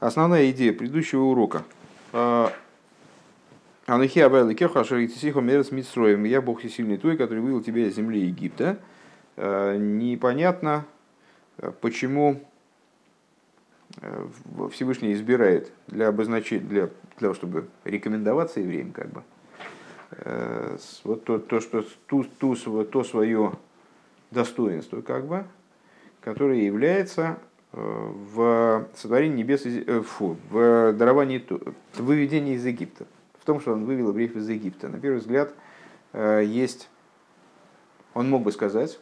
Основная идея предыдущего урока. А, Анахи Абайла Кеха Шаритисихо Мерес Митстроем. Я Бог всесильный твой, который вывел тебя из земли Египта. А, непонятно, почему э, Всевышний избирает для обозначения, для, для того, чтобы рекомендоваться евреям, как бы, вот то, то, что, ту, ту, то свое достоинство, как бы, которое является в сотворении небес, э, фу, в даровании, в выведении из Египта, в том, что он вывел евреев из Египта. На первый взгляд э, есть, он мог бы сказать,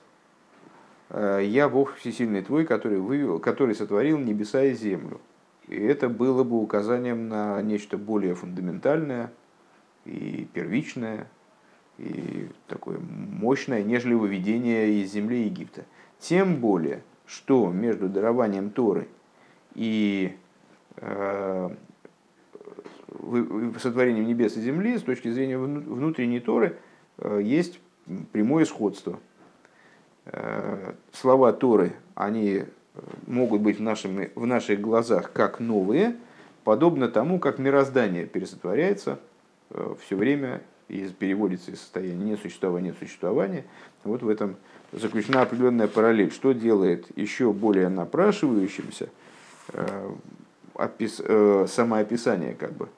э, я Бог всесильный твой, который, вывел, который сотворил небеса и землю. И это было бы указанием на нечто более фундаментальное и первичное, и такое мощное, нежели выведение из земли Египта. Тем более, что между дарованием Торы и э, сотворением небес и земли с точки зрения внутренней Торы э, есть прямое сходство. Э, слова Торы, они могут быть в, нашими, в наших глазах как новые, подобно тому, как мироздание пересотворяется все время и переводится из состояния несуществования в существование. Вот в этом заключена определенная параллель. Что делает еще более напрашивающимся э, опис, э, самоописание как бы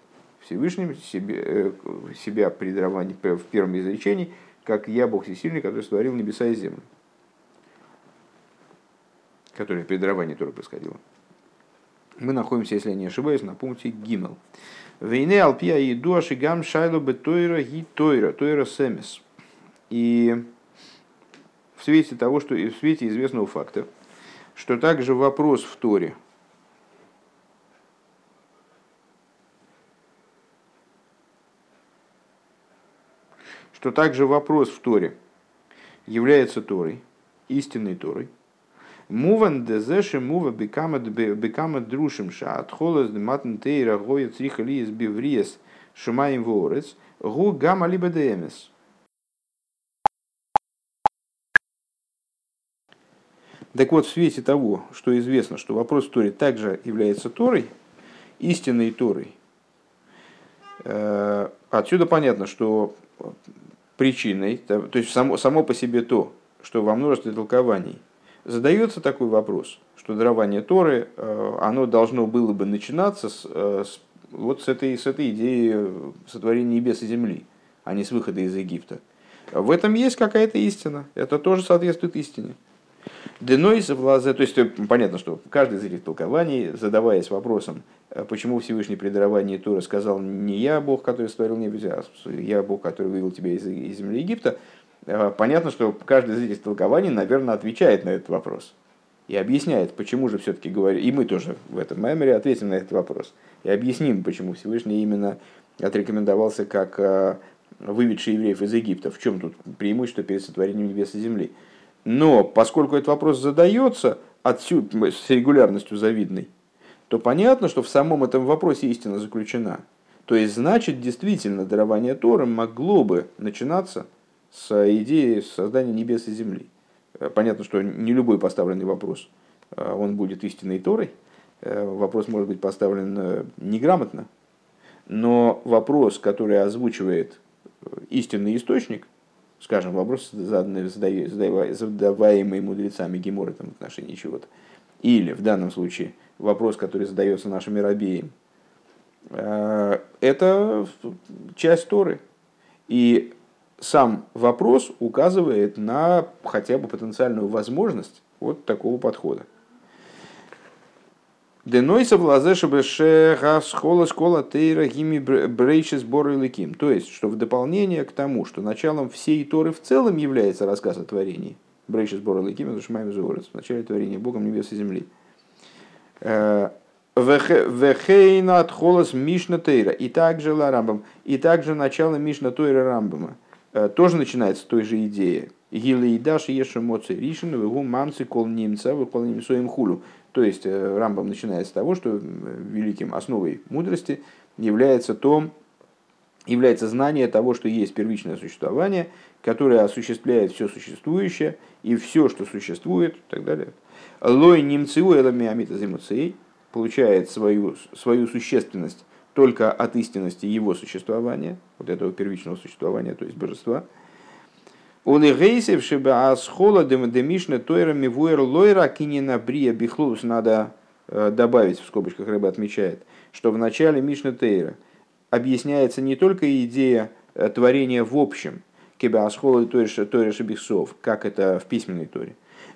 Всевышним себе, э, себя при даровании в первом изречении, как «Я Бог Всесильный, который створил небеса и землю», которое при даровании тоже происходило. Мы находимся, если я не ошибаюсь, на пункте Гимел. Вейне алпия и дуаши гам шайло бы тойра ги тойра, тойра семес. И в свете того, что в свете известного факта, что также вопрос в Торе, что также вопрос в Торе является Торой, истинной Торой, Муван дезеши мува бекама друшим ша отхолас матн тейра гоя цриха лиес бивриес шумаем ворец гу гама либо демес. Так вот, в свете того, что известно, что вопрос Тори также является Торой, истинной Торой, э, отсюда понятно, что причиной, то есть само, само по себе то, что во множестве толкований задается такой вопрос, что дарование Торы, э, оно должно было бы начинаться с, э, с, вот с этой, с этой идеи сотворения небес и земли, а не с выхода из Египта. В этом есть какая-то истина, это тоже соответствует истине. Денойс в лазе, то есть э, понятно, что каждый из этих толкований, задаваясь вопросом, э, почему Всевышний при даровании Тора сказал не я Бог, который створил небо, а я Бог, который вывел тебя из, из земли Египта, э, понятно, что каждый из этих толкований, наверное, отвечает на этот вопрос и объясняет, почему же все-таки говорит, и мы тоже в этом меморе ответим на этот вопрос, и объясним, почему Всевышний именно отрекомендовался как выведший евреев из Египта, в чем тут преимущество перед сотворением небес и земли. Но поскольку этот вопрос задается отсюда, с регулярностью завидной, то понятно, что в самом этом вопросе истина заключена. То есть, значит, действительно, дарование Тора могло бы начинаться с идеи создания небес и земли. Э, понятно, что не любой поставленный вопрос, э, он будет истинной Торой. Э, вопрос может быть поставлен неграмотно, но вопрос, который озвучивает истинный источник – скажем, вопрос, задаваемый мудрецами Гемора в отношении чего-то, или в данном случае вопрос, который задается нашими рабеям, э, это часть Торы. И сам вопрос указывает на хотя бы потенциальную возможность вот такого подхода. Денойса в лазе школа школа тейра гими брейши сборы ликим. То есть, что в дополнение к тому, что началом всей Торы в целом является рассказ о творении. Брейши сборы ликим, это шмайм в начале творения Богом небес и земли. Э, Вехейна от холос Мишна Тейра. И также Ламбам. И также начало Мишна Тойра Рамбама. Э, тоже начинается с той же идеи. Гилы и Даши Ешу Моци Вегу Мамцы Кол Немца, Векол Немсоем Хулу. То есть э, Рамбам начинает с того, что великим основой мудрости является то, является знание того, что есть первичное существование, которое осуществляет все существующее и все, что существует, и так далее. Лой немцеу элами амита получает свою, свою существенность только от истинности его существования, вот этого первичного существования, то есть божества. Он и гейсев шиба асхола демишна тойра мивуэр лойра кинина брия бихлус. Надо э, добавить, в скобочках рыба отмечает, что в начале Мишна Тейра объясняется не только идея э, творения в общем, кеба асхола тойра шибихсов, как это в письменной торе,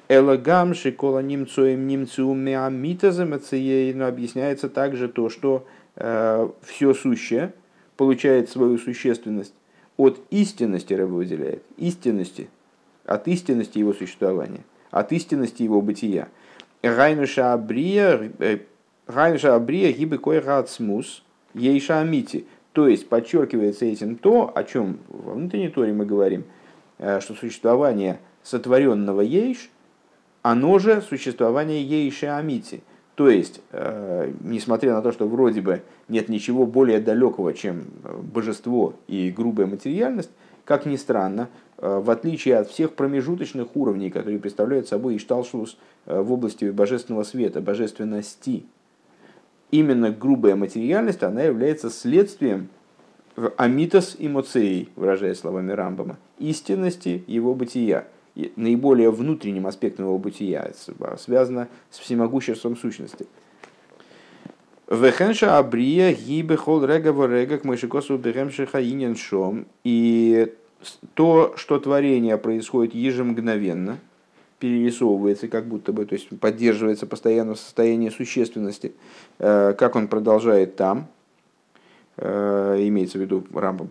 Элагам шикола немцоем немцу меамитаза но объясняется также то, что э, все сущее получает свою существенность от истинности, Рэба выделяет, истинности, от истинности его существования, от истинности его бытия. Гайнуша абрия, э, гайнуша абрия гибы кой смус ейша амити. То есть подчеркивается этим то, о чем во внутренней торе мы говорим, э, что существование сотворенного ейш – оно же существование Ейши Амити. То есть, э, несмотря на то, что вроде бы нет ничего более далекого, чем э, божество и грубая материальность, как ни странно, э, в отличие от всех промежуточных уровней, которые представляют собой Ишталшус в области божественного света, божественности, именно грубая материальность, она является следствием амитос и моцеи, выражая словами Рамбама, истинности его бытия наиболее внутренним аспектом его бытия, связано с всемогуществом сущности. Вехенша абрия гибе хол рега ворега к мышикосу бехемши хаинен шом. И то, что творение происходит ежемгновенно, перерисовывается как будто бы, то есть поддерживается постоянно в состоянии существенности, э, как он продолжает там, э, имеется в виду Рамбом,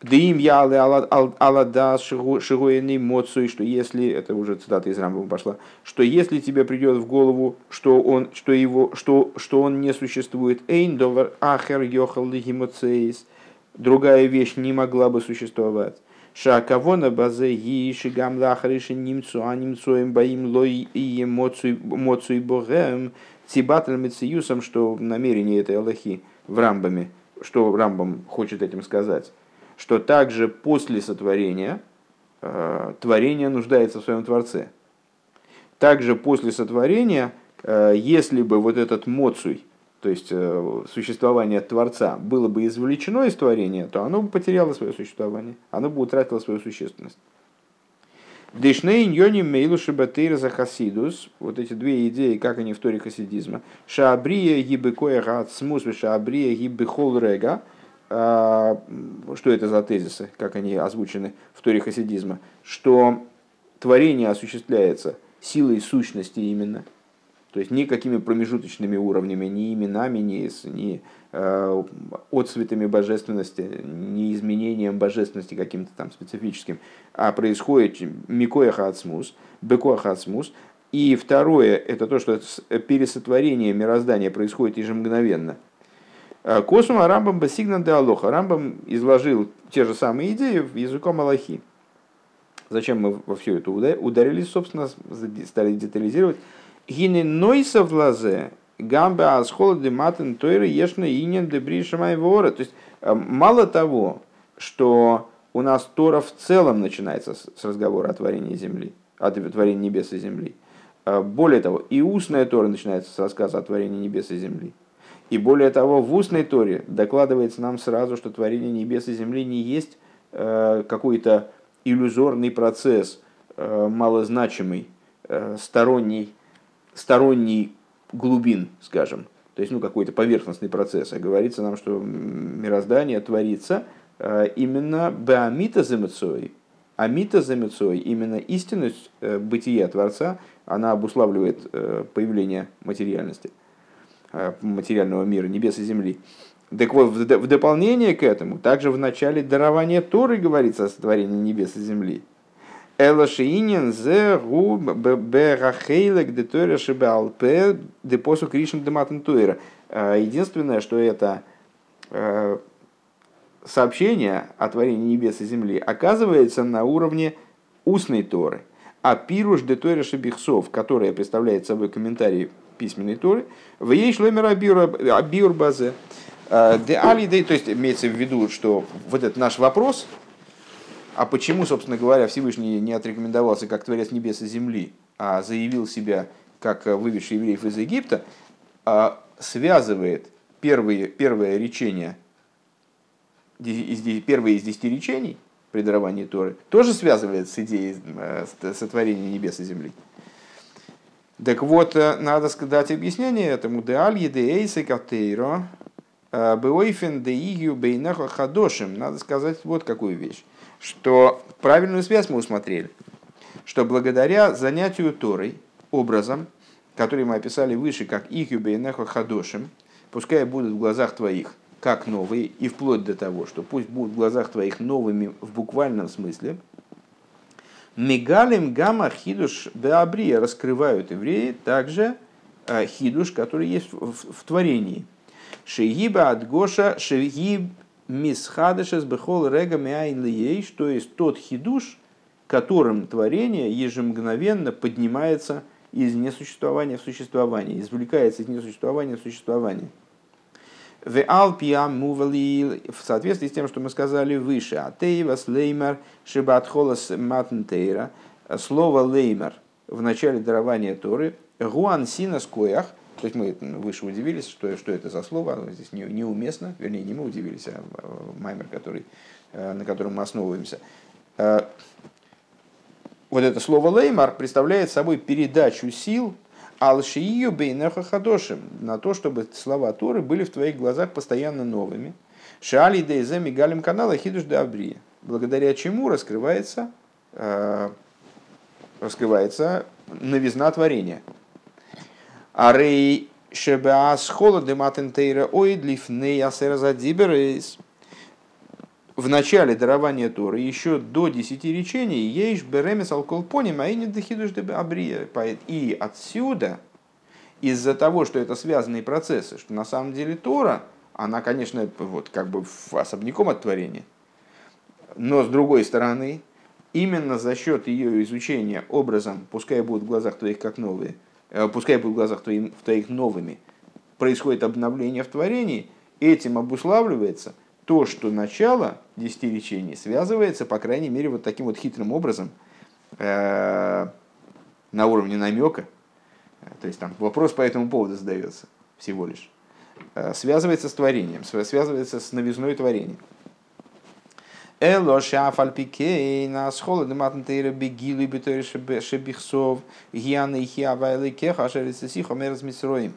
Дим ялы алада шигуэни моцуй, что если, это уже цитата из Рамбова пошла, что если тебе придет в голову, что он, что его, что, что он не существует, эйн довар ахер йохал лихимоцейс, другая вещь не могла бы существовать. Шакавона базе ги шигам лахариши немцу, а немцоем боим лой и моцуй богем, цибатль мециюсом, что намерение этой Аллахи в Рамбаме, что Рамбам хочет этим сказать что также после сотворения э, творение нуждается в своем Творце. Также после сотворения, э, если бы вот этот моцуй, то есть э, существование Творца, было бы извлечено из творения, то оно бы потеряло свое существование, оно бы утратило свою существенность. Дешней ньони мейлу шибатейр за хасидус. Вот эти две идеи, как они в торе хасидизма. Шаабрия гибы коя гад смус, шаабрия гибы хол рега. А, что это за тезисы, как они озвучены в торе хасидизма, что творение осуществляется силой сущности именно, то есть никакими промежуточными уровнями, ни именами, ни, ни э, отцветами божественности, ни изменением божественности каким-то там специфическим, а происходит микояха ацмус, бекояха ацмус. И второе, это то, что пересотворение мироздания происходит ежемгновенно – Косума Рамбам Басигнан де Алоха. Рамбам изложил те же самые идеи в языком Аллахи. Зачем мы во все это ударились, собственно, стали детализировать. Гины нойса в лазе, гамбе асхола де матен тойры ешна инен де бришамай вора. То есть, э, мало того, что у нас Тора в целом начинается с разговора о творении земли, о творении небес и земли. Э, более того, и устная Тора начинается с рассказа о творении небес и земли. И более того, в устной Торе докладывается нам сразу, что творение небес и земли не есть э, какой-то иллюзорный процесс, э, малозначимый, э, сторонний, сторонний глубин, скажем. То есть ну, какой-то поверхностный процесс. А говорится нам, что мироздание творится именно беамита замецой. Амита замецой, именно истинность бытия Творца, она обуславливает появление материальности. Э, материального мира, небес и земли. Так вот, в дополнение к этому, также в начале дарования Торы говорится о сотворении небес и земли. Элашиинин зе гу берахейлек де тойра шибалпе де посу кришн де матентуэра. Э, единственное, что это э, сообщение о творении небес и земли оказывается на уровне устной Торы. А пируш де тойра шибихсов, которая представляет собой комментарий письменной Торы. В ей шлемер абиур базе. Э, де алидей, то есть имеется в виду, что вот этот наш вопрос, а почему, собственно говоря, Всевышний не отрекомендовался как Творец небес и земли, а заявил себя как выведший евреев из Египта, а, связывает первые, первое речение, первое из десяти речений при даровании Торы, тоже связывает с идеей э, сотворения небес и земли. Так вот, э, надо дать объяснение этому. Деаль едеэйсы катейро э, деигю бейнеха хадошим. Надо сказать вот какую вещь. Что правильную связь мы усмотрели. Что благодаря занятию Торой, образом, который мы описали выше, как игю бейнеха хадошим, пускай будут в глазах твоих как новые, и вплоть до того, что пусть будут в глазах твоих новыми в буквальном смысле – Мегалим гамма хидуш беабрия раскрывают евреи также э, хидуш, который есть в, в, в творении. Шегиба от Гоша шегиб мисхадышес бехол рега мяйн лиейш, то есть тот хидуш, которым творение ежемгновенно поднимается из несуществования в существование, извлекается из несуществования в существование. В Алпия мували в соответствии с тем, что мы сказали выше. Атеевас леймер шибат холос матнтейра. Слово леймер в начале дарования Торы. Гуан синас коях. То есть мы выше удивились, что, что это за слово, оно здесь не, неуместно, вернее, не мы удивились, а маймер, который, э, на котором мы основываемся. Э, вот это слово леймар представляет собой передачу сил Алшию бейнеха хадошим, на то, чтобы слова Торы были в твоих глазах постоянно новыми. Шали дейзе мигалим канала хидуш абрия, благодаря чему раскрывается, э, раскрывается новизна творения. Арей шебеас хола дематентейра ойдлиф неясеразадиберейс в начале дарования Торы, еще до десяти речений, ейш беремес алколпоним, а и не дохидуш абрия. И отсюда, из-за того, что это связанные процессы, что на самом деле Тора, она, конечно, вот как бы особняком от творения, но с другой стороны, именно за счет ее изучения образом, пускай будут в глазах твоих как новые, э, пускай будут в глазах твоих, твоих новыми, происходит обновление в творении, этим обуславливается – то, что начало десяти речений связывается, по крайней мере, вот таким вот хитрым образом э, на уровне намека, то есть там вопрос по этому поводу задается всего лишь, э, связывается с творением, связывается с новизной творения. Эло шафальпикей на схолоды матнтейра бегилы битори шебихсов гианы хиавайлы кеха шерицесихо мерзмисроим.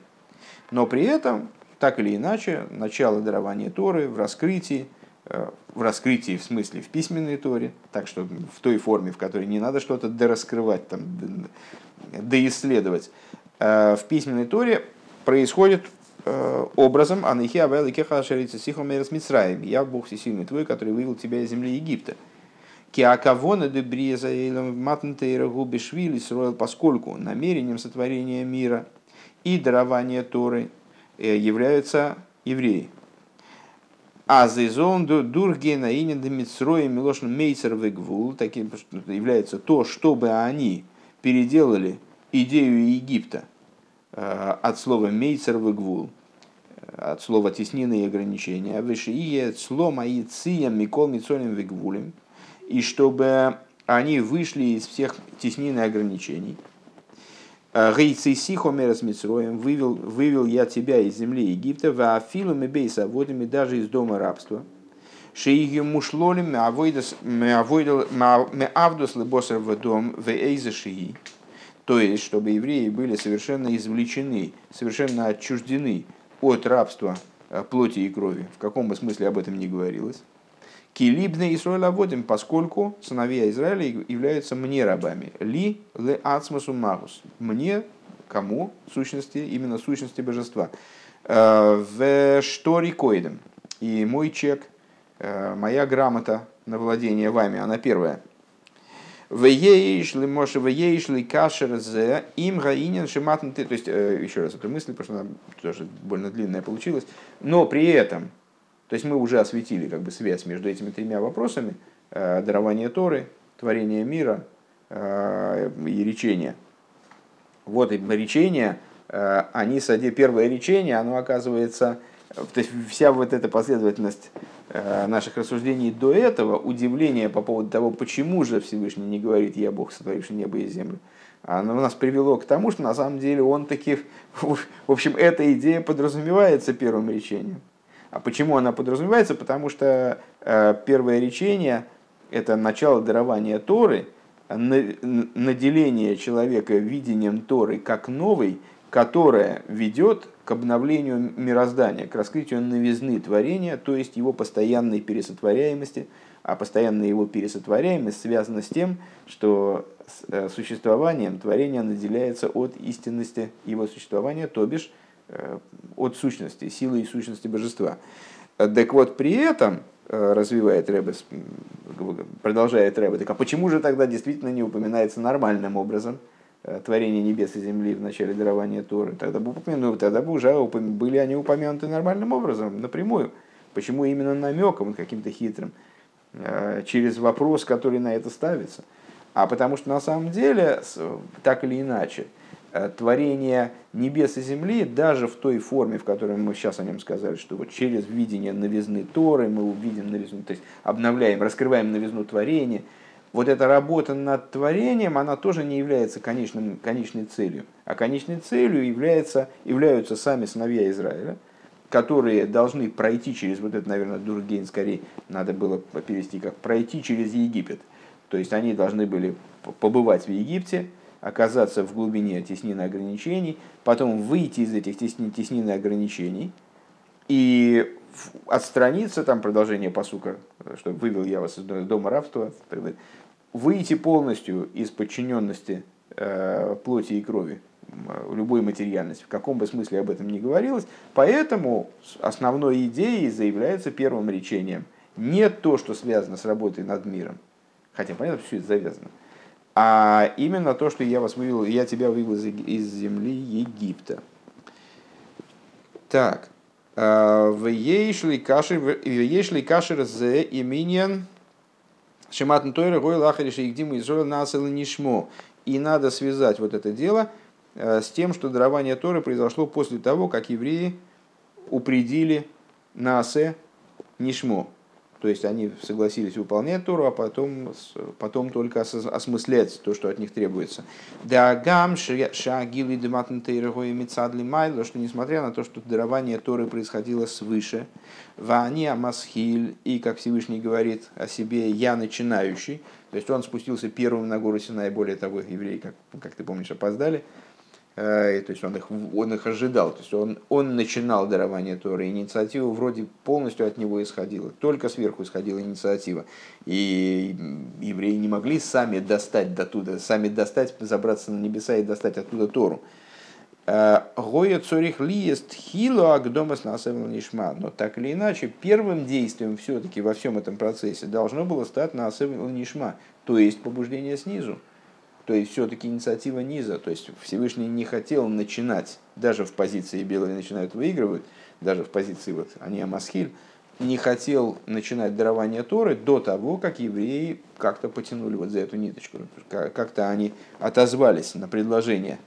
Но при этом так или иначе, начало дарования Торы в раскрытии, э, в раскрытии в смысле в письменной Торе, так что в той форме, в которой не надо что-то дораскрывать, там, доисследовать, э, в письменной Торе происходит э, образом Анихи Авел Кеха Шарица Сихомерс Мицраем. Я Бог всесильный твой, который вывел тебя из земли Египта. Киакавона де Бриеза Матнтейра Губишвили строил поскольку намерением сотворения мира и дарования Торы – являются евреи. А зайзон дургена инин демитсрой милошн мейцер вегвул, таким является то, чтобы они переделали идею Египта э, от слова мейцер вегвул, э, от слова теснины и ограничения, выше и слома и ция микол мицолем вегвулем, и чтобы они вышли из всех теснин и ограничений – Гейцей сихомерас митсроем вывел, вывел я тебя из земли Египта, в афилу бейса водами даже из дома рабства. Шеигю мушлолем меавдус лебосер в дом в эйза шии. То есть, чтобы евреи были совершенно извлечены, совершенно отчуждены от рабства э, плоти и крови. В каком бы смысле об этом не говорилось. Килибны Исраиль водим, поскольку сыновья Израиля являются мне рабами. Ли ле ацмасу магус. Мне, кому? Сущности, именно сущности божества. Э, в что рекоидом. И мой чек, э, моя грамота на владение вами, она первая. В ейшли моше в ейшли кашер зе им гаинен шиматнты. То есть, э, еще раз эту мысль, потому что она тоже больно длинная получилась. Но при этом то есть мы уже осветили как бы связь между этими тремя вопросами. Э, дарование Торы, творение мира э, и речение. Вот и речение, э, они, первое речение, оно оказывается, то есть вся вот эта последовательность наших рассуждений до этого, удивление по поводу того, почему же Всевышний не говорит «Я Бог, сотворивший небо и землю», оно нас привело к тому, что на самом деле он таки, в общем, эта идея подразумевается первым речением. А почему она подразумевается? Потому что э, первое речение – это начало дарования Торы, наделение человека видением Торы как новой, которая ведет к обновлению мироздания, к раскрытию новизны творения, то есть его постоянной пересотворяемости, а постоянная его пересотворяемость связана с тем, что э, существованием творения наделяется от истинности его существования, то бишь от сущности, силы и сущности божества. Так вот, при этом, э, развивает Рэбес, продолжает Рэбе, так а почему же тогда действительно не упоминается нормальным образом – Э, творение небес и земли в начале дарования Торы, тогда бы, ну, тогда бы уже были они упомянуты нормальным образом, напрямую. Почему именно намеком, каким-то хитрым, э, через вопрос, который на это ставится. А потому что на самом деле, так или иначе, э, творение небес и земли, даже в той форме, в которой мы сейчас о нем сказали, что вот через видение новизны Торы мы увидим новизну, то есть обновляем, раскрываем новизну творения – вот эта работа над творением, она тоже не является конечным, конечной целью. А конечной целью является, являются сами сыновья Израиля, которые должны пройти через, вот это, наверное, Дургейн скорее надо было перевести как пройти через Египет. То есть они должны были побывать в Египте, оказаться в глубине теснины ограничений, потом выйти из этих теснин, теснин ограничений и отстраниться, там продолжение посука, что вывел я вас из дома рабства, выйти полностью из подчиненности э, плоти и крови, любой материальности, в каком бы смысле об этом ни говорилось. Поэтому основной идеей заявляется первым речением. Не то, что связано с работой над миром, хотя понятно, все это завязано, а именно то, что я вас вывел, я тебя вывел из, из земли Египта. Так. Э, в ейшли кашер зе именен Шиматн Тойра, Гой Лахариши Игдиму Израиль Насел Нишмо. И надо связать вот это дело э, с тем, что дарование Торы произошло после того, как евреи упредили Насе Нишмо. То есть они согласились выполнять Тору, а потом, потом только осмыслять то, что от них требуется. Дагам шагили мицадли майло, что несмотря на то, что дарование Торы происходило свыше, вани амасхиль, и, как Всевышний говорит о себе, я начинающий, то есть он спустился первым на гору Синай, более того, евреи, как, как ты помнишь, опоздали, то есть он их, он их ожидал, то есть он, он начинал дарование Торы, инициатива вроде полностью от него исходила, только сверху исходила инициатива. И евреи не могли сами достать до туда, сами достать, забраться на небеса и достать оттуда Тору. Э, Гоя цорих лиест хило агдомас нишма. Но так или иначе, первым действием все-таки во всем этом процессе должно было стать насевел нишма, то есть побуждение снизу. То есть все-таки инициатива низа. То есть Всевышний не хотел начинать, даже в позиции белые начинают выигрывать, даже в позиции вот они Амасхиль, не хотел начинать дарование Торы до того, как евреи как-то потянули вот за эту ниточку. Как-то они отозвались на предложение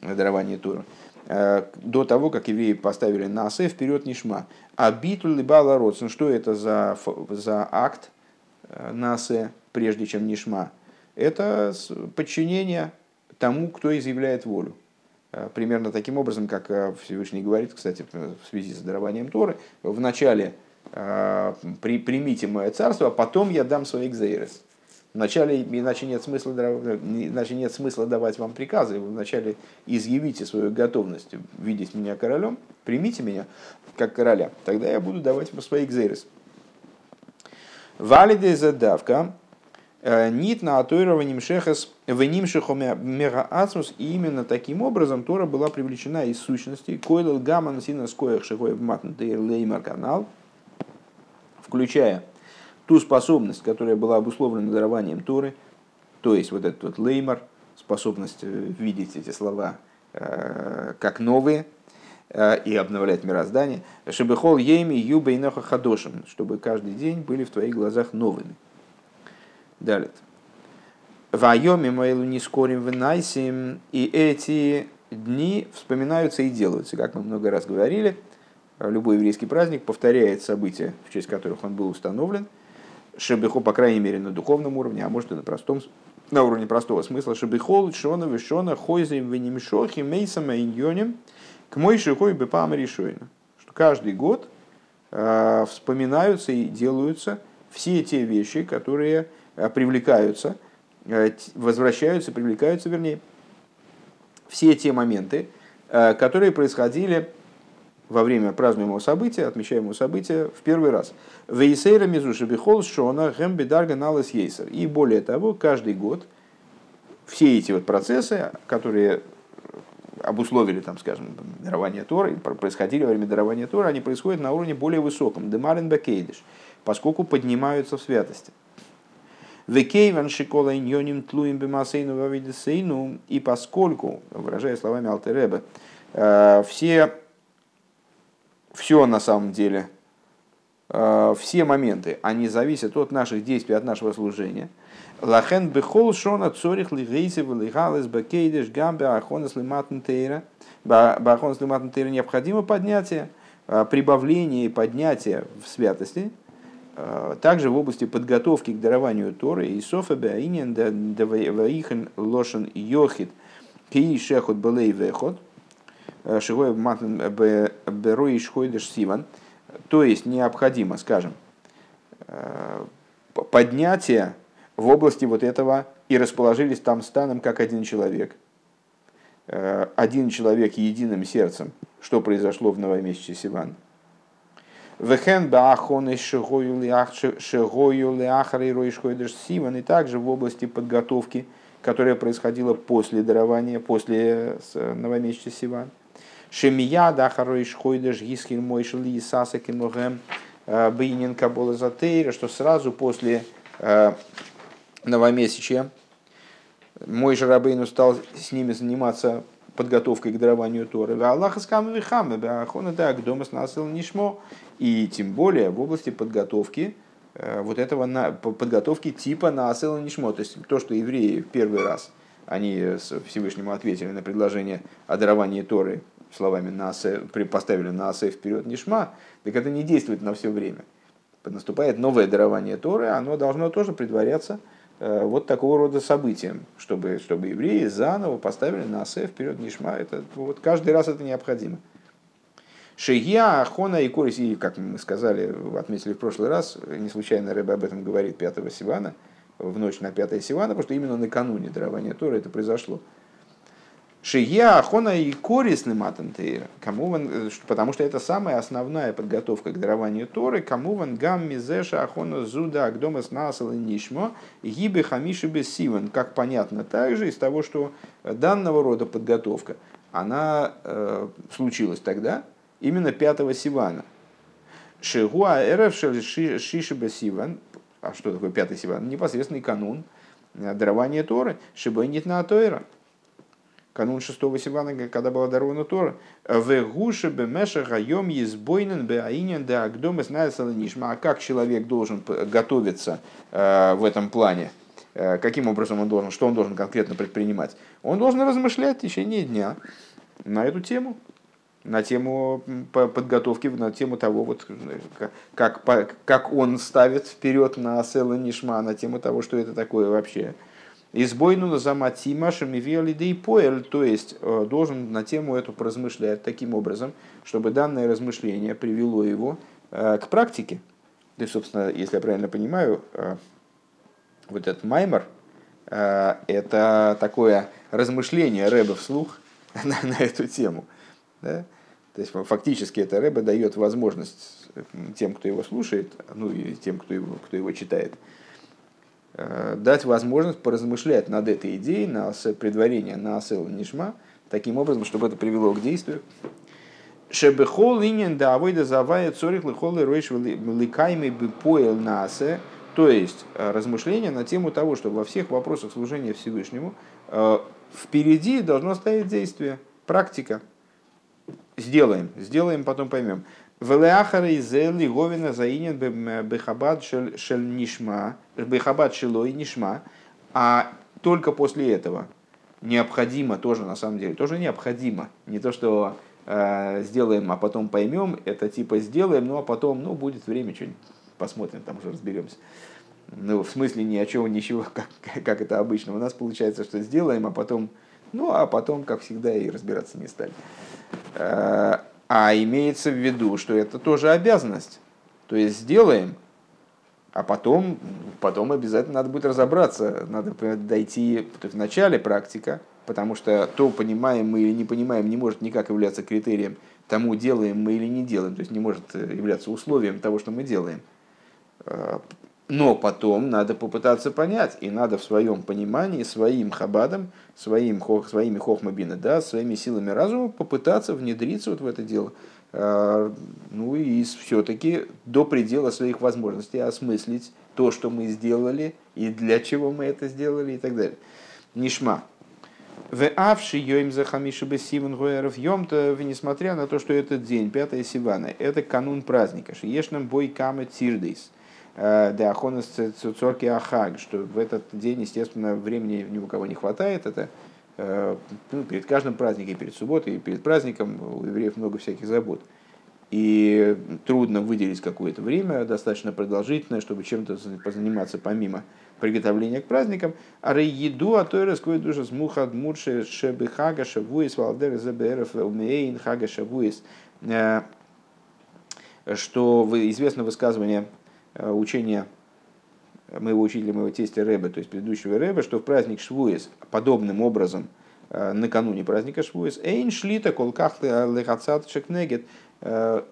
дарования Торы. Э, до того, как евреи поставили Насе вперед Нишма. А битуль либала родсен, что это за, за акт э, Насе, прежде чем Нишма? Это подчинение тому, кто изъявляет волю. Э, примерно таким образом, как э, Всевышний говорит, кстати, в связи с дарованием Торы, вначале э, при, примите мое царство, а потом я дам свои экзейрес. Вначале, иначе нет, смысла, иначе нет смысла давать вам приказы. Вначале изъявите свою готовность видеть меня королем, примите меня как короля, тогда я буду давать вам свои экзейрес. Валиде задавка, Э, нит на атуированием шехас венимшихоме мега ацмус, и именно таким образом Тора была привлечена из сущности койлел гаман сина скоях шихой в матнтейр леймар канал, включая ту способность, которая была обусловлена дарованием Торы, то есть вот этот вот леймар, способность э, видеть эти слова э, как новые, и обновлять мироздание. Шебехол ейми юбейноха хадошим, чтобы каждый день были в твоих глазах новыми. Далее. Вайоми Майлу не скорим в и эти дни вспоминаются и делаются, как мы много раз говорили. Любой еврейский праздник повторяет события, в честь которых он был установлен. Шебехо, по крайней мере, на духовном уровне, а может и на простом на уровне простого смысла, холод, шона, вишона, хойзем, венимшохи, мейсам, иньоним, к мой шихой бы решойна. Что каждый год э, вспоминаются и делаются все те вещи, которые привлекаются, э, возвращаются, привлекаются, вернее, все те моменты, э, которые происходили во время празднуемого события, отмечаемого события в первый раз. Вейсейра мизуши бихол шона гэм бедарга налас ейсер. И более того, каждый год все эти вот процессы, которые обусловили, там, скажем, дарование Торы, происходили во время дарования Тора, они происходят на уровне более высоком, демарин бекейдиш, поскольку поднимаются в святости. Векейван шикола иньоним тлуим бемасейну вавидесейну, и поскольку, выражая словами Алтереба, э, все все на самом деле, э, все моменты, они зависят от наших действий, от нашего служения. Лахен бехол шона цорих лигейсев лигалес бакейдеш гамбе ахонес лиматн тейра. Бахонес лиматн тейра необходимо поднятие, э, прибавление и поднятие в святости, также в области подготовки к дарованию Торы и Софа Беаинен Даваихен Лошен Йохид Кии Шехот Белей Вехот – Э, Шигой Матн Берой Шхойдеш Сиван. То есть необходимо, скажем, э, поднятие в области вот этого и расположились там станом как один человек. Один человек единым сердцем, что произошло в новомесяче Сиван. Вехен баахон и шигою леахарой Сиван, и также в области подготовки, которая происходила после дарования, после новомесяча Сиван. Шемия дахарой шхойдеш гискин мойшел и саса киногем э, бейнин кабола затейра, что сразу после э, новомесячья мой Рабейну стал с ними заниматься подготовкой к дарованию Торы. Аллаха скам вихам, ахона так, дома насыл нишмо. И тем более в области подготовки э, вот этого на, подготовки типа насыл нишмо. То есть то, что евреи в первый раз они Всевышнему ответили на предложение о даровании Торы словами Наасе, поставили Наасе вперед Нишма, так это не действует на все время. Наступает новое дарование Торы, оно должно тоже предваряться вот такого рода событием, чтобы, чтобы евреи заново поставили Наасе вперед Нишма. Это, вот каждый раз это необходимо. Шия, Ахона и Корис, и, как мы сказали, отметили в прошлый раз, не случайно Рэбе об этом говорит 5 Сивана, в ночь на 5 Сивана, потому что именно накануне дарования Торы это произошло. Шия Ахона и корисный матантейра. Кому э, потому что это самая основная подготовка к дарованию Торы. Кому ван гам мизеша Ахона зуда агдомас насал нишмо гибе хамиши бессиван. Как понятно также из того, что данного рода подготовка, она э, случилась тогда, именно 5 Сивана. Шигуа эрев шиши бессиван. А что такое 5 Сиван? Непосредственный канун дарования Торы. Шибайнит на Тойра канун шестого Сивана, когда была дарована Тора, в гуше бемеша гайом езбойнен беаинен де агдомес нишма. А как человек должен готовиться э, в этом плане? Э, каким образом он должен, что он должен конкретно предпринимать? Он должен размышлять в течение дня на эту тему, на тему подготовки, на тему того, вот, как, как он ставит вперед на Села Нишма, на тему того, что это такое вообще. Избойну заматима шамивиали и поэль, то есть э, должен на тему эту поразмышлять таким образом, чтобы данное размышление привело его э, к практике. То есть, собственно, если я правильно понимаю, э, вот этот маймер – это такое размышление Рэба вслух на, на эту тему. Да? То есть фактически это Рэба дает возможность тем, кто его слушает, ну и тем, кто его, кто его читает, дать возможность поразмышлять над этой идеей, на предварение на асел нишма, таким образом, чтобы это привело к действию. Шебехол линен да авойда завая цорих лихол и ройш ликайми бы поел насе, то есть э, размышления на тему того, что во всех вопросах служения Всевышнему э, впереди должно стоять действие, практика. Сделаем, сделаем, потом поймем. Велеахара изели говина заинен бехабад шель нишма, бехабад шелой нишма, а только после этого необходимо тоже на самом деле, тоже необходимо, не то что э, сделаем, а потом поймем, это типа сделаем, ну а потом, ну будет время, что-нибудь посмотрим, там уже разберемся. Ну, в смысле ни о чем, ничего, как, как это обычно. У нас получается, что сделаем, а потом, ну, а потом, как всегда, и разбираться не стали. Э, а имеется в виду, что это тоже обязанность. То есть сделаем, а потом, потом обязательно надо будет разобраться, надо дойти в начале практика, потому что то, понимаем мы или не понимаем, не может никак являться критерием тому, делаем мы или не делаем, то есть не может являться условием того, что мы делаем. Но потом надо попытаться понять, и надо в своем понимании, своим хабадом, своим, своими хохмабина, да, своими силами разума попытаться внедриться вот в это дело. А, ну и все-таки до предела своих возможностей осмыслить то, что мы сделали, и для чего мы это сделали, и так далее. Нишма. В авши йоим за хамиши бесивен гоеров йомта, несмотря на то, что этот день, 5 Сивана, это канун праздника, шиешнам бой камы тирдейс – Деахонес Цурки Ахаг, что в этот день, естественно, времени ни у кого не хватает. Это э, ну, перед каждым праздником, перед субботой, и перед праздником у евреев много всяких забот. И трудно выделить какое-то время, достаточно продолжительное, чтобы чем-то позаниматься помимо приготовления к праздникам. А еду, а то и раскроет душа смуха дмурши шебы хага шавуис валдер заберов умеин хага шавуис. Э, что известно высказывание Э, учение моего учителя, моего тестя Рэба, то есть предыдущего Рэба, что в праздник Швуес подобным образом э, накануне праздника Швуес Эйн шлита колках лехацат шекнегет э,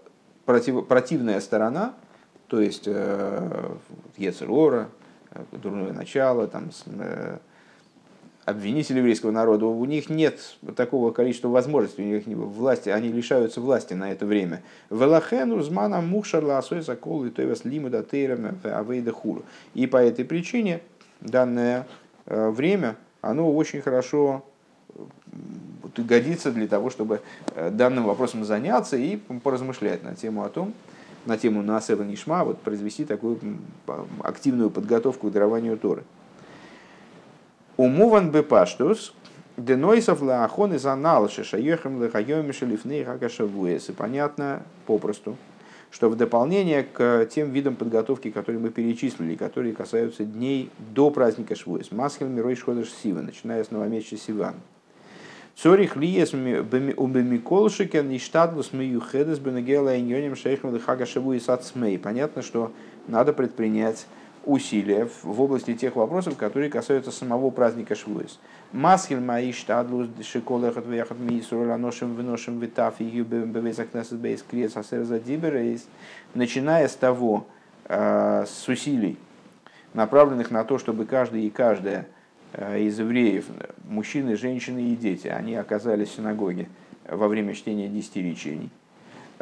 противная сторона, то есть Ецерора, дурное начало, там, обвинители еврейского народа, у них нет такого количества возможностей, у них власти, они лишаются власти на это время. Велахену змана мухшарла асой закол и тойвас лимуда тейрам хуру. И по этой причине данное э, время, оно очень хорошо годится для того, чтобы э, данным вопросом заняться и поразмышлять на тему о том, на тему Наасева Нишма, вот произвести такую активную подготовку к дарованию Торы. Умуван бепаштус, денойсов лахон из анал шешаехем лехайоми шелифней хагашавуэс. И понятно попросту, что в дополнение к тем видам подготовки, которые мы перечислили, которые касаются дней до праздника Швуэс, Масхил Мирой Шходыш Сива, начиная с новомесяча Сиван. Цорих лиес убемиколшикен и штадлус миюхедес бенегела иньоним шейхем лихага шавуэс ацмей. Понятно, что надо предпринять усилия в области тех вопросов, которые касаются самого праздника Швуэс. Масхил маиш тадлус шиколах от вяхат мисрула ношим выношим витаф и юбем бевезак насет бейс крес асерза диберейс, начиная с того, э, с усилий, направленных на то, чтобы каждый и каждая э, из евреев, мужчины, женщины и дети, они оказались в синагоге во время чтения десяти речений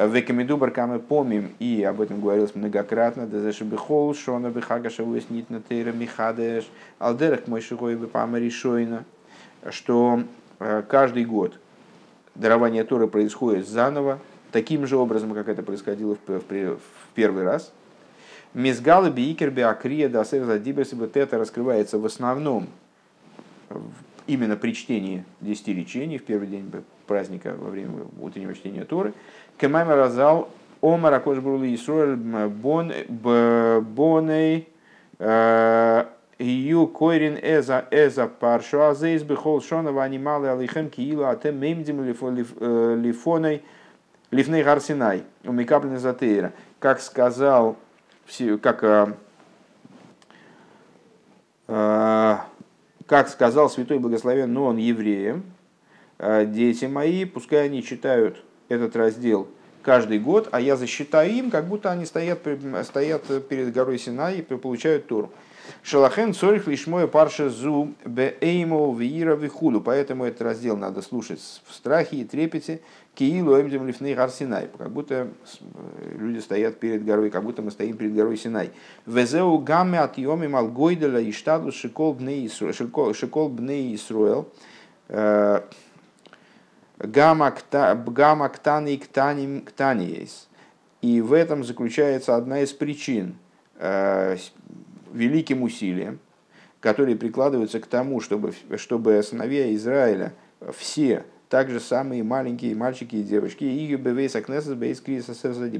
Векамидубар мы помним, и об этом говорилось многократно, да за шебихол, шона бихага шавуэс нитна тейра михадеш, алдерах мой шигой бепама решойна, что э, каждый год дарование Торы происходит заново, таким же образом, как это происходило в, первый раз. Мизгалы биикер биакрия дасер задиберс это раскрывается в основном именно при чтении десяти речений в первый день праздника во время утреннего чтения Торы. Кемайма разал Омар Акош Брули Исруэль Боней Ию койрин эза эза паршу азейс бихол шонова анималы алихем киила атем мемдим лифоной лифней гарсинай умикаплен затейра. Как сказал, как как сказал святой благословен, но он евреем, дети мои, пускай они читают этот раздел каждый год, а я засчитаю им, как будто они стоят, стоят перед горой Синай и получают Тору. Шалахен цорих лишь мой парша зу беэймо виира вихулу. Поэтому этот раздел надо слушать в страхе и трепете. Киилу эмдем лифней гар Синай. Как будто люди стоят перед горой, как будто мы стоим перед горой Синай. Везеу гамме от йоми малгойделя и штаду шикол бней Исруэл. Гамма ктани ктаним ктаниес. И в этом заключается одна из причин э, великим усилием, которые прикладываются к тому, чтобы, чтобы сыновья Израиля все также самые маленькие мальчики и девочки, и бейс акнесес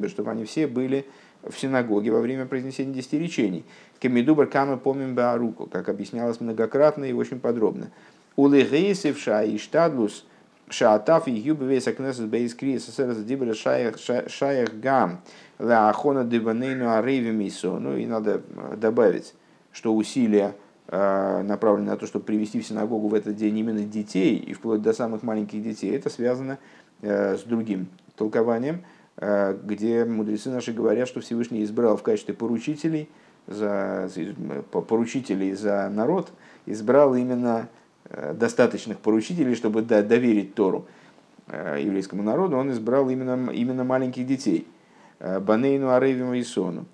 чтобы они все были в синагоге во время произнесения десяти речений. Кемидубар кама помим бааруку, как объяснялось многократно и очень подробно. Улегейсевша и штадлус шаатаф и юбвейс акнесес бейс криса дибра шаях гам лаахона дебанейну арейвимисо. Ну и надо добавить, что усилия Э, направлены на то, чтобы привести в синагогу в этот день именно детей, и вплоть до самых маленьких детей, это связано э, с другим толкованием, э, где мудрецы наши говорят, что Всевышний избрал в качестве поручителей за, поручителей за народ, избрал именно достаточных поручителей, чтобы доверить Тору еврейскому народу, он избрал именно, именно маленьких детей. Банейну Аревиму и Сону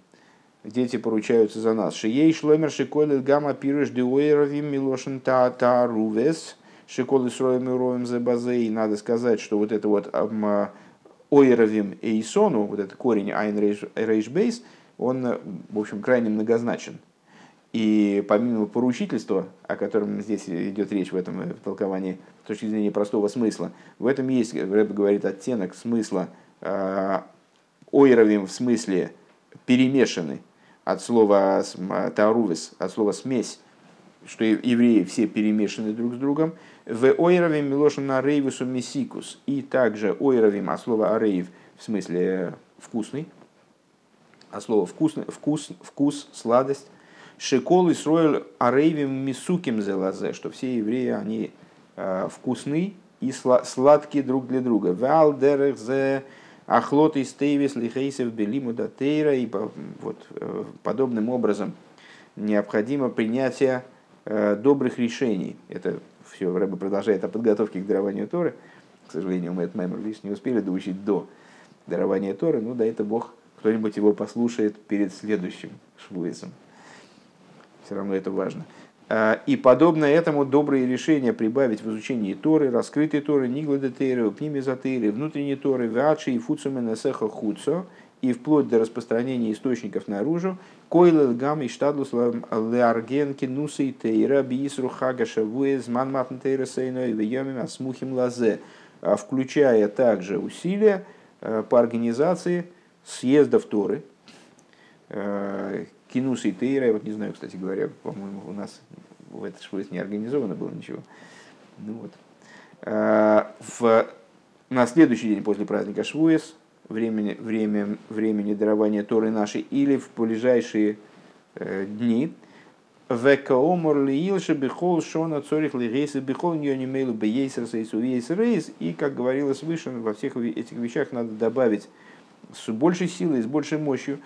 дети поручаются за нас. Шией шломер шиколит гамма пирыш диуэровим милошин та та рувес шиколы сроем и роем за базей. Надо сказать, что вот это вот ойровим эйсону, вот этот корень айн рейш бейс, он, в общем, крайне многозначен. И помимо поручительства, о котором здесь идет речь в этом толковании с точки зрения простого смысла, в этом есть, Рэб говорит, оттенок смысла э, ойровим в смысле перемешанный, от слова тарувес, от слова смесь, что евреи все перемешаны друг с другом. В ойровим милошин арейвусу месикус. И также ойровим, от слова арейв, в смысле вкусный, от слова вкусный, вкус, вкус, сладость. Шекол и сроил арейвим мисуким зелазе, что все евреи, они э, вкусны и сладкие друг для друга. Валдерех зе Ахлот из Тейвис, Лихейсев, Белиму, Датейра. И вот э, подобным образом необходимо принятие э, добрых решений. Это все Рэба продолжает о подготовке к дарованию Торы. К сожалению, мы этот мемор лишь не успели доучить до дарования Торы. Ну, да это Бог, кто-нибудь его послушает перед следующим швуесом. Все равно это важно. А, и подобно этому добрые решения прибавить в изучении Торы, раскрытой Торы, Ниглады Тейры, Пнимизатейры, внутренней Торы, Вачи и Фуцуменесеха Хуцо, и вплоть до распространения источников наружу, Койлел Гам и Штадлус Леарген Кинуса и Тейра, Бисру Хага Шавуэз, Манматн Тейра Сейно и Вейомим Асмухим Лазе, а, включая также усилия а, по организации съездов Торы, Кинус и Тейра, я вот не знаю, кстати говоря, по-моему, у нас в этой школе не организовано было ничего. Ну вот. А, в, на следующий день после праздника Швуес, времени, время, времени дарования Торы нашей, или в ближайшие э, дни. И, как говорилось выше, во всех этих вещах надо добавить с большей силой, с большей мощью.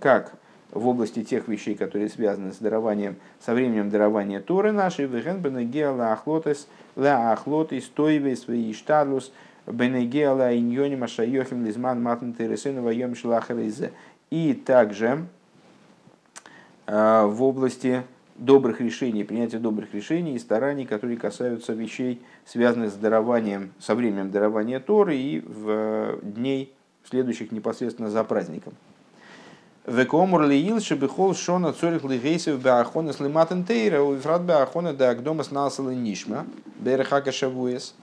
Как в области тех вещей, которые связаны с дарованием, со временем дарования Торы нашей, веген бенегеала ахлотес ла ахлотис тойвей свои штадлус бенегеала иньоним ашайохим лизман матнтейрасейну вайом шлахаризе. И также в области добрых решений, принятия добрых решений и стараний, которые касаются вещей, связанных с дарованием, со временем дарования Торы и в э, дней, следующих непосредственно за праздником. Векомур лиил шебихол шона цорих лигейсев беахона слиматен тейра, уифрат беахона да агдома снасала нишма, берехака шавуэс.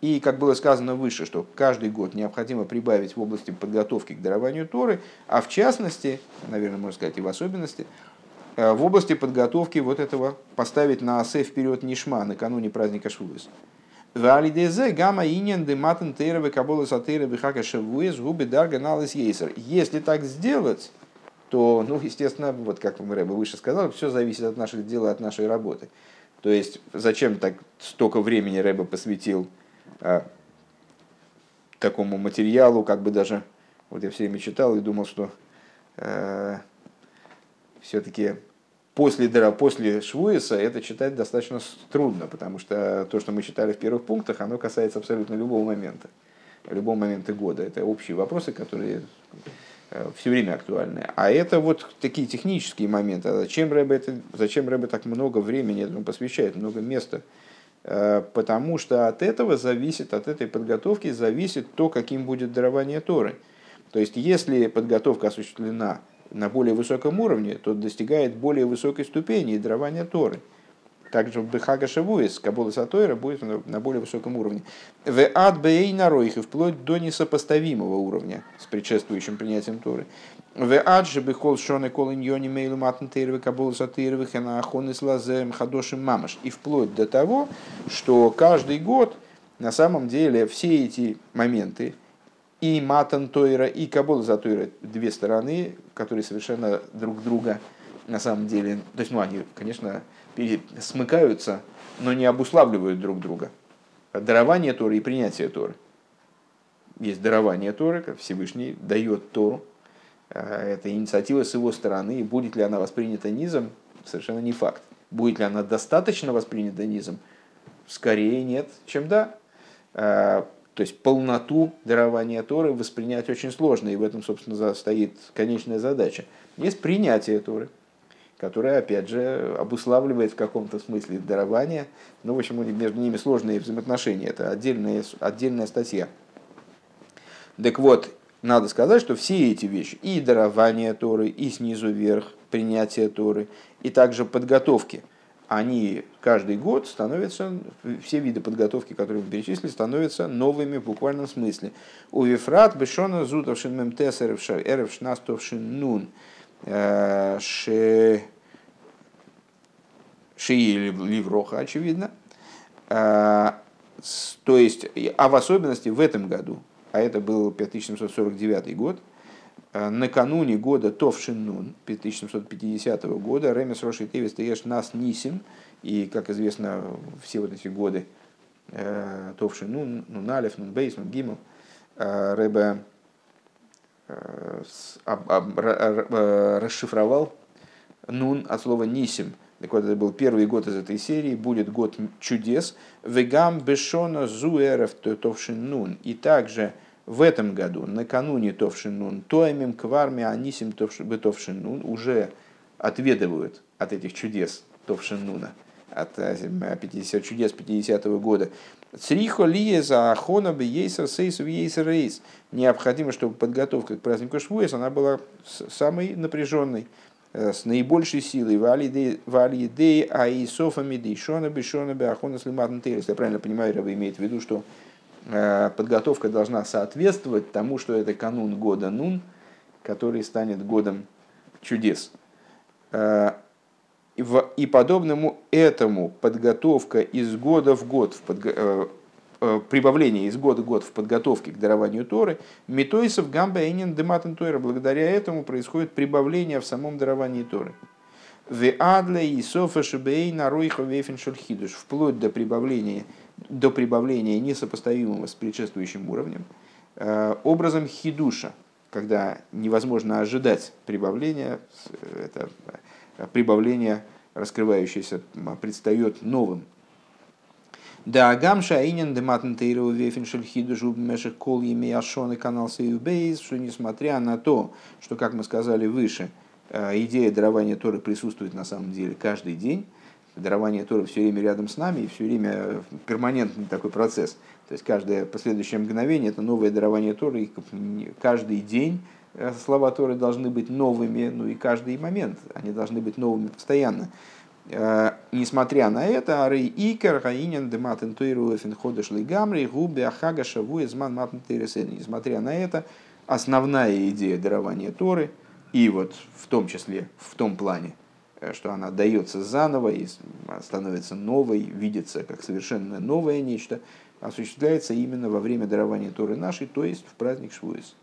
И, как было сказано выше, что каждый год необходимо прибавить в области подготовки к дарованию Торы, а в частности, наверное, можно сказать и в особенности, в области подготовки вот этого поставить на асе вперед Нишма накануне праздника Швуис. Если так сделать, то, ну, естественно, вот как мы выше сказал, все зависит от наших дел и от нашей работы. То есть, зачем так столько времени Рэба посвятил а, такому материалу, как бы даже, вот я все время читал и думал, что а, все-таки после, после Швуиса это читать достаточно трудно, потому что то, что мы читали в первых пунктах, оно касается абсолютно любого момента, любого момента года. Это общие вопросы, которые э, все время актуальны. А это вот такие технические моменты. А зачем Рэбе, это, зачем Рэбе так много времени этому посвящает, много места? Э, потому что от этого зависит, от этой подготовки зависит то, каким будет дарование Торы. То есть, если подготовка осуществлена на более высоком уровне, тот достигает более высокой ступени дарования Торы. Также Бехага Шавуис, Кабола Сатойра будет на более высоком уровне. В ад бей наройх, и вплоть до несопоставимого уровня с предшествующим принятием Торы. В ад же бихол шоны кол иньони мейлу матн тейрвы Кабола Сатойрвы хана ахон слазем хадошим мамаш. И вплоть до того, что каждый год на самом деле все эти моменты, и Матан Тойра, и Кабола Затойра, две стороны, которые совершенно друг друга на самом деле, то есть, ну, они, конечно, смыкаются, но не обуславливают друг друга. Дарование Торы и принятие Торы. Есть дарование Торы, как Всевышний дает Тору. А, это инициатива с его стороны, и будет ли она воспринята низом, совершенно не факт. Будет ли она достаточно воспринята низом, скорее нет, чем да. То есть полноту дарования Торы воспринять очень сложно, и в этом, собственно, стоит конечная задача. Есть принятие Торы, которое, опять же, обуславливает в каком-то смысле дарование. Ну, в общем, между ними сложные взаимоотношения. Это отдельная, отдельная статья. Так вот, надо сказать, что все эти вещи, и дарование Торы, и снизу вверх, принятие Торы, и также подготовки – они каждый год становятся, все виды подготовки, которые мы перечислили, становятся новыми в буквальном смысле. У Вифрат Бешона Зутовшин Мемтес Эрев Шнастовшин Нун э, Шии Ливроха, очевидно. Э, то есть, а в особенности в этом году, а это был 5749 год, накануне года Товшиннун, 1750 года, Ремес Роши Тевис Таеш Нас Нисим, и, как известно, все вот эти годы э, Товшиннун, Нуналев, Нунбейс, Нунгимл, э, Рэбе расшифровал Нун от слова Нисим. Так вот, это был первый год из этой серии, будет год чудес. Вегам Бешона Зуэров Товшиннун. И также в этом году, накануне Товшинун, Тоемим Кварми Анисим Товшинун уже отведывают от этих чудес Товшинуна, от 50 э, чудес 50 -го года. Црихо лие за ахона бы ейсер сейсу ейсер рейс. Необходимо, чтобы подготовка к празднику Швуэс, она была самой напряженной, э, с наибольшей силой. Валидей аисофами дейшона бешона беахона слиматн Если я правильно понимаю, Раба имеет в виду, что Э, подготовка должна соответствовать тому, что это канун года Нун, который станет годом чудес. Э, и подобному этому подготовка из года в год, в подго... Э, прибавление из года в год в подготовке к дарованию Торы, Митойсов Гамба Эйнин Дематен Тойра, благодаря этому происходит прибавление в самом даровании Торы. В Адле и Софа Шибей на Ройха Вейфен Шульхидуш, вплоть до прибавления до прибавления несопоставимого с предшествующим уровнем, э, образом хидуша, когда невозможно ожидать прибавления, это э, прибавление, раскрывающееся, предстает новым. Да агам шаинен дематн тейру вефин шельхиду жуб мешек кол еми ашон и канал сейубейс, что несмотря на то, что, как мы сказали выше, э, идея дарования Торы присутствует на самом деле каждый день, дарование Торы все время рядом с нами, и все время перманентный такой процесс. То есть каждое последующее мгновение – это новое дарование Торы, и каждый день э, слова Торы должны быть новыми, ну и каждый момент они должны быть новыми постоянно. Э, несмотря на это, Ары Икер, Гаинен, Дематен Тойру, Финходыш Лигамри, Губи, Ахага, Шаву, Изман, Матн Несмотря на это, основная идея дарования Торы, и вот в том числе, в том плане, Э, что она дается заново и становится новой, видится как совершенно новое нечто, осуществляется именно во время дарования Торы нашей, то есть в праздник Швуис.